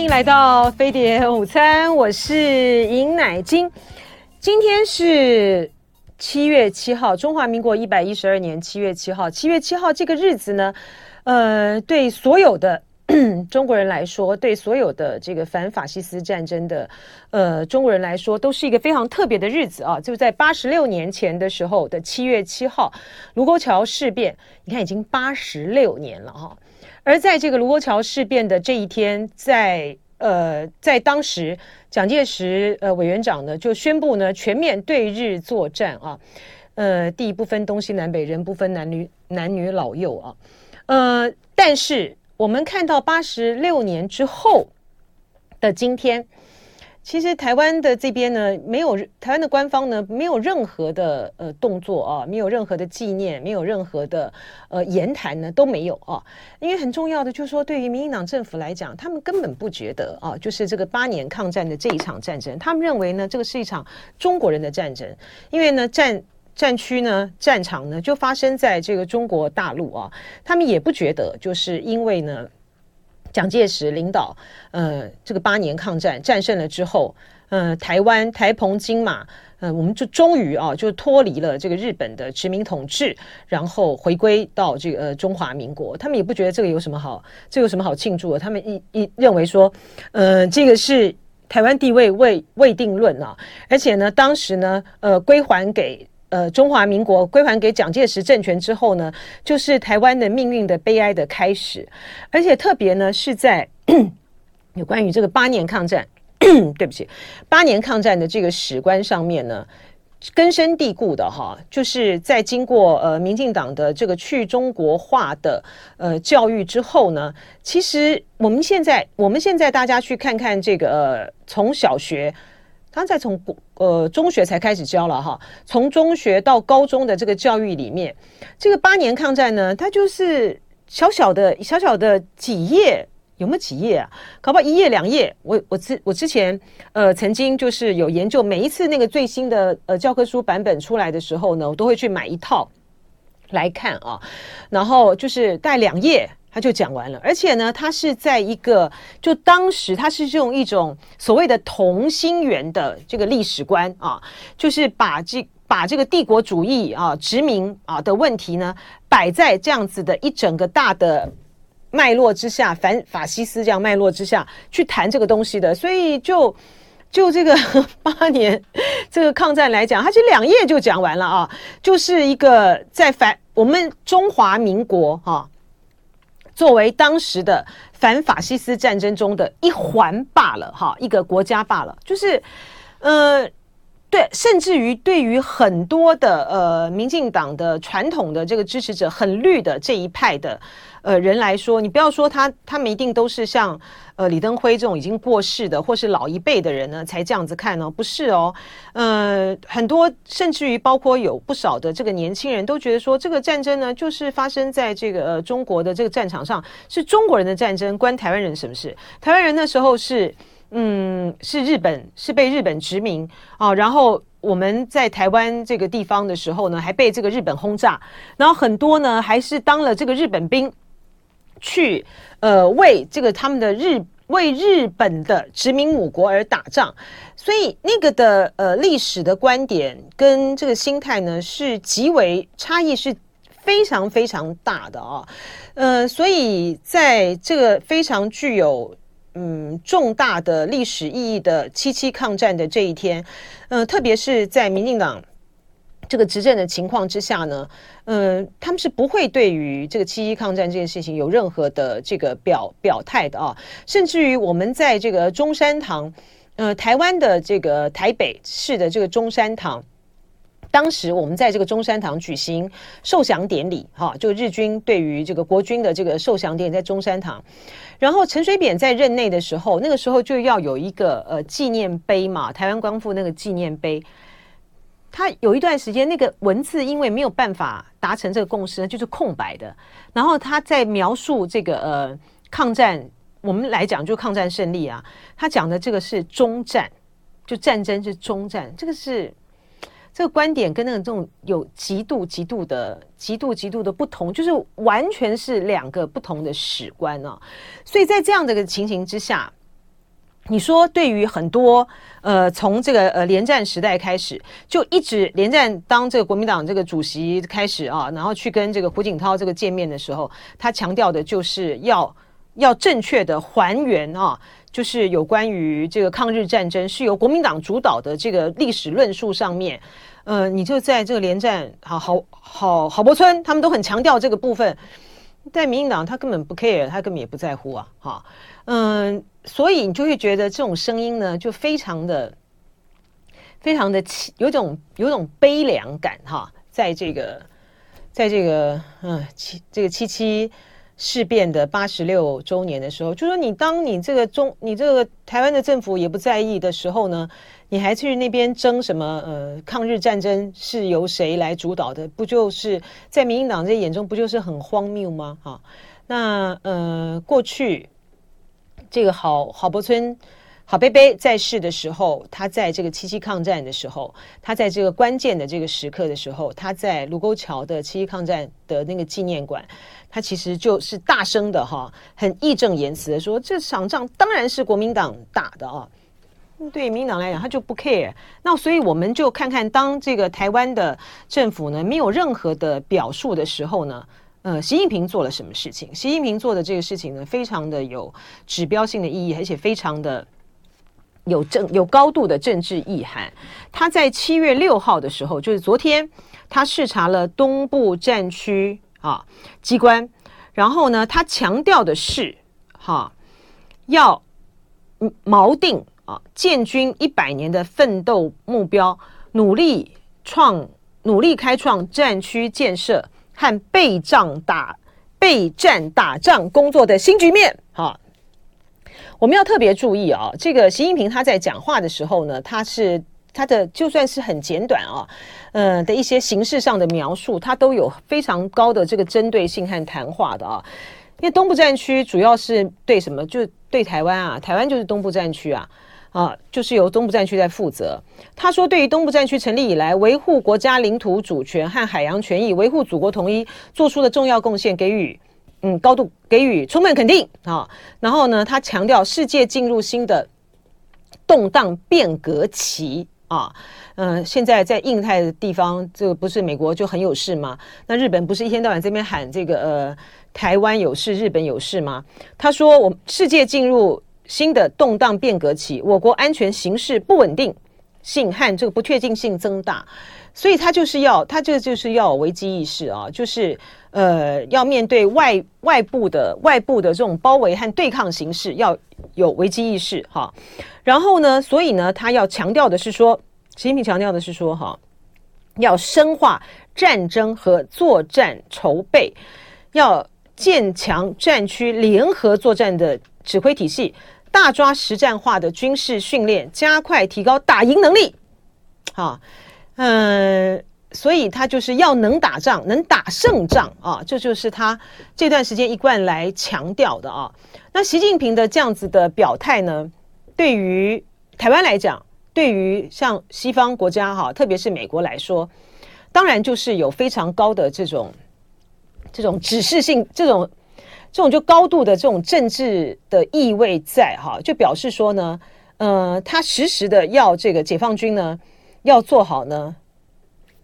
欢迎来到飞碟午餐，我是尹乃金。今天是七月七号，中华民国一百一十二年七月七号。七月七号这个日子呢，呃，对所有的 中国人来说，对所有的这个反法西斯战争的呃中国人来说，都是一个非常特别的日子啊！就在八十六年前的时候的七月七号，卢沟桥事变，你看已经八十六年了哈。而在这个卢沟桥事变的这一天，在呃，在当时，蒋介石呃委员长呢就宣布呢全面对日作战啊，呃，地不分东西南北，人不分男女男女老幼啊，呃，但是我们看到八十六年之后的今天。其实台湾的这边呢，没有台湾的官方呢，没有任何的呃动作啊，没有任何的纪念，没有任何的呃言谈呢，都没有啊。因为很重要的就是说，对于民进党政府来讲，他们根本不觉得啊，就是这个八年抗战的这一场战争，他们认为呢，这个是一场中国人的战争。因为呢，战战区呢，战场呢，就发生在这个中国大陆啊，他们也不觉得，就是因为呢。蒋介石领导，呃，这个八年抗战战胜了之后，呃，台湾台澎金马，呃，我们就终于啊，就脱离了这个日本的殖民统治，然后回归到这个、呃、中华民国。他们也不觉得这个有什么好，这有什么好庆祝的？他们一一认为说，呃，这个是台湾地位未未定论啊，而且呢，当时呢，呃，归还给。呃，中华民国归还给蒋介石政权之后呢，就是台湾的命运的悲哀的开始，而且特别呢是在 有关于这个八年抗战，对不起，八年抗战的这个史观上面呢，根深蒂固的哈，就是在经过呃民进党的这个去中国化的呃教育之后呢，其实我们现在我们现在大家去看看这个呃从小学。他在从呃中学才开始教了哈，从中学到高中的这个教育里面，这个八年抗战呢，它就是小小的小小的几页，有没有几页啊？搞不好一页两页。我我之我之前呃曾经就是有研究，每一次那个最新的呃教科书版本出来的时候呢，我都会去买一套来看啊，然后就是带两页。他就讲完了，而且呢，他是在一个就当时他是用一种所谓的同心圆的这个历史观啊，就是把这把这个帝国主义啊殖民啊的问题呢摆在这样子的一整个大的脉络之下，反法西斯这样脉络之下去谈这个东西的，所以就就这个 八年这个抗战来讲，他这两页就讲完了啊，就是一个在反我们中华民国哈。啊作为当时的反法西斯战争中的一环罢了，哈，一个国家罢了，就是，呃，对，甚至于对于很多的呃民进党的传统的这个支持者，很绿的这一派的。呃，人来说，你不要说他，他们一定都是像呃李登辉这种已经过世的，或是老一辈的人呢，才这样子看哦，不是哦，呃，很多甚至于包括有不少的这个年轻人都觉得说，这个战争呢，就是发生在这个呃中国的这个战场上，是中国人的战争，关台湾人什么事？台湾人那时候是嗯，是日本是被日本殖民啊，然后我们在台湾这个地方的时候呢，还被这个日本轰炸，然后很多呢还是当了这个日本兵。去呃为这个他们的日为日本的殖民母国而打仗，所以那个的呃历史的观点跟这个心态呢是极为差异是非常非常大的啊，呃，所以在这个非常具有嗯重大的历史意义的七七抗战的这一天，呃，特别是在民进党。这个执政的情况之下呢，嗯、他们是不会对于这个七一抗战这件事情有任何的这个表表态的啊，甚至于我们在这个中山堂，呃，台湾的这个台北市的这个中山堂，当时我们在这个中山堂举行受降典礼，哈、就日军对于这个国军的这个受降典礼在中山堂，然后陈水扁在任内的时候，那个时候就要有一个呃纪念碑嘛，台湾光复那个纪念碑。他有一段时间，那个文字因为没有办法达成这个共识呢，就是空白的。然后他在描述这个呃抗战，我们来讲就抗战胜利啊。他讲的这个是终战，就战争是终战，这个是这个观点跟那个这种有极度极度的极度极度的不同，就是完全是两个不同的史观啊。所以在这样的一个情形之下，你说，对于很多呃，从这个呃连战时代开始，就一直连战当这个国民党这个主席开始啊，然后去跟这个胡锦涛这个见面的时候，他强调的就是要要正确的还原啊，就是有关于这个抗日战争是由国民党主导的这个历史论述上面，呃，你就在这个连战好好好郝柏村他们都很强调这个部分，在民进党他根本不 care，他根本也不在乎啊，哈，嗯。所以你就会觉得这种声音呢，就非常的、非常的凄有种有种悲凉感哈，在这个，在这个嗯七这个七七事变的八十六周年的时候，就说你当你这个中你这个台湾的政府也不在意的时候呢，你还去那边争什么呃抗日战争是由谁来主导的？不就是在民进党这眼中不就是很荒谬吗？哈，那呃过去。这个郝郝柏村，郝贝贝在世的时候，他在这个七七抗战的时候，他在这个关键的这个时刻的时候，他在卢沟桥的七七抗战的那个纪念馆，他其实就是大声的哈，很义正言辞的说，这场仗当然是国民党打的啊。对民党来讲，他就不 care。那所以我们就看看，当这个台湾的政府呢，没有任何的表述的时候呢。呃，习近平做了什么事情？习近平做的这个事情呢，非常的有指标性的意义，而且非常的有政有高度的政治意涵。他在七月六号的时候，就是昨天，他视察了东部战区啊机关，然后呢，他强调的是哈、啊，要锚定啊建军一百年的奋斗目标，努力创努力开创战区建设。和备战打备战打仗工作的新局面，哈，我们要特别注意啊。这个习近平他在讲话的时候呢，他是他的就算是很简短啊，呃的一些形式上的描述，他都有非常高的这个针对性和谈话的啊。因为东部战区主要是对什么？就对台湾啊，台湾就是东部战区啊。啊，就是由东部战区在负责。他说，对于东部战区成立以来，维护国家领土主权和海洋权益、维护祖国统一做出的重要贡献，给予嗯高度给予充分肯定啊。然后呢，他强调，世界进入新的动荡变革期啊。嗯、现在在印太的地方，这个不是美国就很有事吗？那日本不是一天到晚这边喊这个呃台湾有事，日本有事吗？他说，我世界进入。新的动荡变革期，我国安全形势不稳定性和这个不确定性增大，所以他就是要他这个就是要危机意识啊，就是呃要面对外外部的外部的这种包围和对抗形势，要有危机意识哈。然后呢，所以呢，他要强调的是说，习近平强调的是说哈，要深化战争和作战筹备，要建强战区联合作战的指挥体系。大抓实战化的军事训练，加快提高打赢能力。好，嗯，所以他就是要能打仗，能打胜仗啊，这就是他这段时间一贯来强调的啊。那习近平的这样子的表态呢，对于台湾来讲，对于像西方国家哈，特别是美国来说，当然就是有非常高的这种这种指示性这种。这种就高度的这种政治的意味在哈，就表示说呢，呃，他实时的要这个解放军呢要做好呢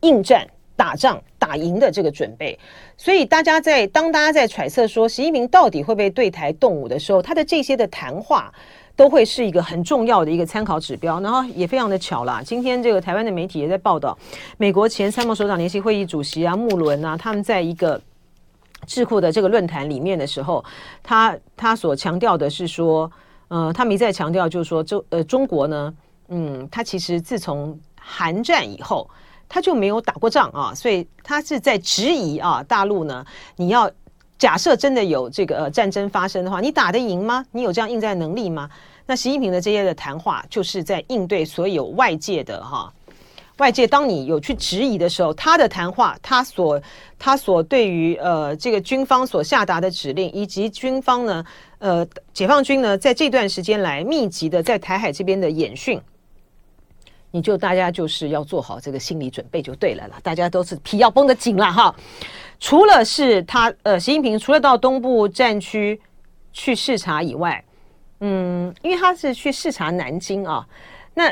应战打仗打赢的这个准备。所以大家在当大家在揣测说习近平到底会不会对台动武的时候，他的这些的谈话都会是一个很重要的一个参考指标。然后也非常的巧啦，今天这个台湾的媒体也在报道，美国前参谋首长联席会议主席啊穆伦啊，他们在一个。智库的这个论坛里面的时候，他他所强调的是说，呃，他们一再强调就是说，中呃中国呢，嗯，他其实自从韩战以后，他就没有打过仗啊，所以他是在质疑啊，大陆呢，你要假设真的有这个战争发生的话，你打得赢吗？你有这样应战能力吗？那习近平的这些的谈话，就是在应对所有外界的哈。外界当你有去质疑的时候，他的谈话，他所他所对于呃这个军方所下达的指令，以及军方呢，呃解放军呢，在这段时间来密集的在台海这边的演训，你就大家就是要做好这个心理准备就对了啦，大家都是皮要绷得紧了哈。除了是他呃习近平除了到东部战区去视察以外，嗯，因为他是去视察南京啊。那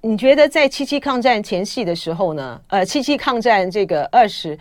你觉得在七七抗战前夕的时候呢？呃，七七抗战这个二十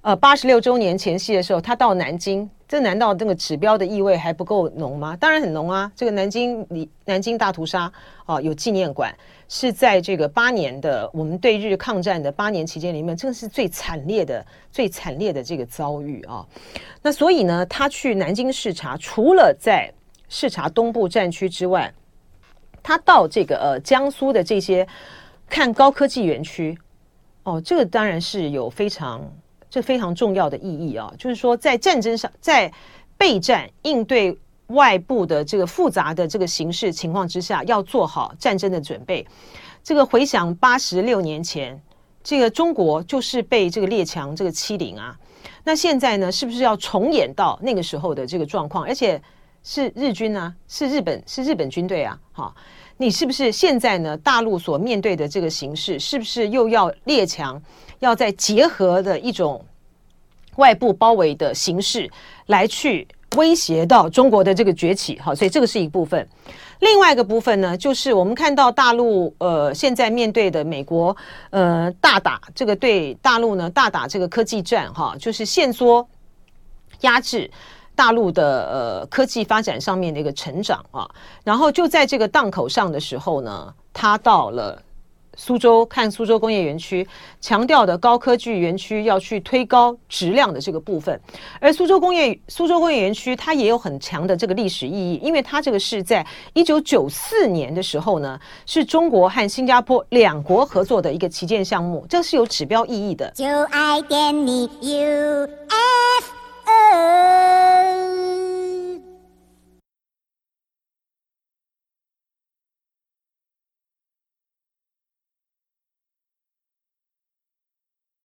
呃八十六周年前夕的时候，他到南京，这难道这个指标的意味还不够浓吗？当然很浓啊！这个南京里南京大屠杀啊，有纪念馆。是在这个八年的我们对日抗战的八年期间里面，这是最惨烈的、最惨烈的这个遭遇啊。那所以呢，他去南京视察，除了在视察东部战区之外，他到这个呃江苏的这些看高科技园区哦，这个当然是有非常这非常重要的意义啊。就是说，在战争上，在备战应对。外部的这个复杂的这个形势情况之下，要做好战争的准备。这个回想八十六年前，这个中国就是被这个列强这个欺凌啊。那现在呢，是不是要重演到那个时候的这个状况？而且是日军啊，是日本，是日本军队啊。好，你是不是现在呢？大陆所面对的这个形势，是不是又要列强要再结合的一种外部包围的形式来去？威胁到中国的这个崛起，好，所以这个是一部分。另外一个部分呢，就是我们看到大陆呃现在面对的美国呃大打这个对大陆呢大打这个科技战，哈，就是限缩压制大陆的呃科技发展上面的一个成长啊。然后就在这个档口上的时候呢，他到了。苏州看苏州工业园区，强调的高科技园区要去推高质量的这个部分，而苏州工业苏州工业园区它也有很强的这个历史意义，因为它这个是在一九九四年的时候呢，是中国和新加坡两国合作的一个旗舰项目，这是有指标意义的。就爱点你 U。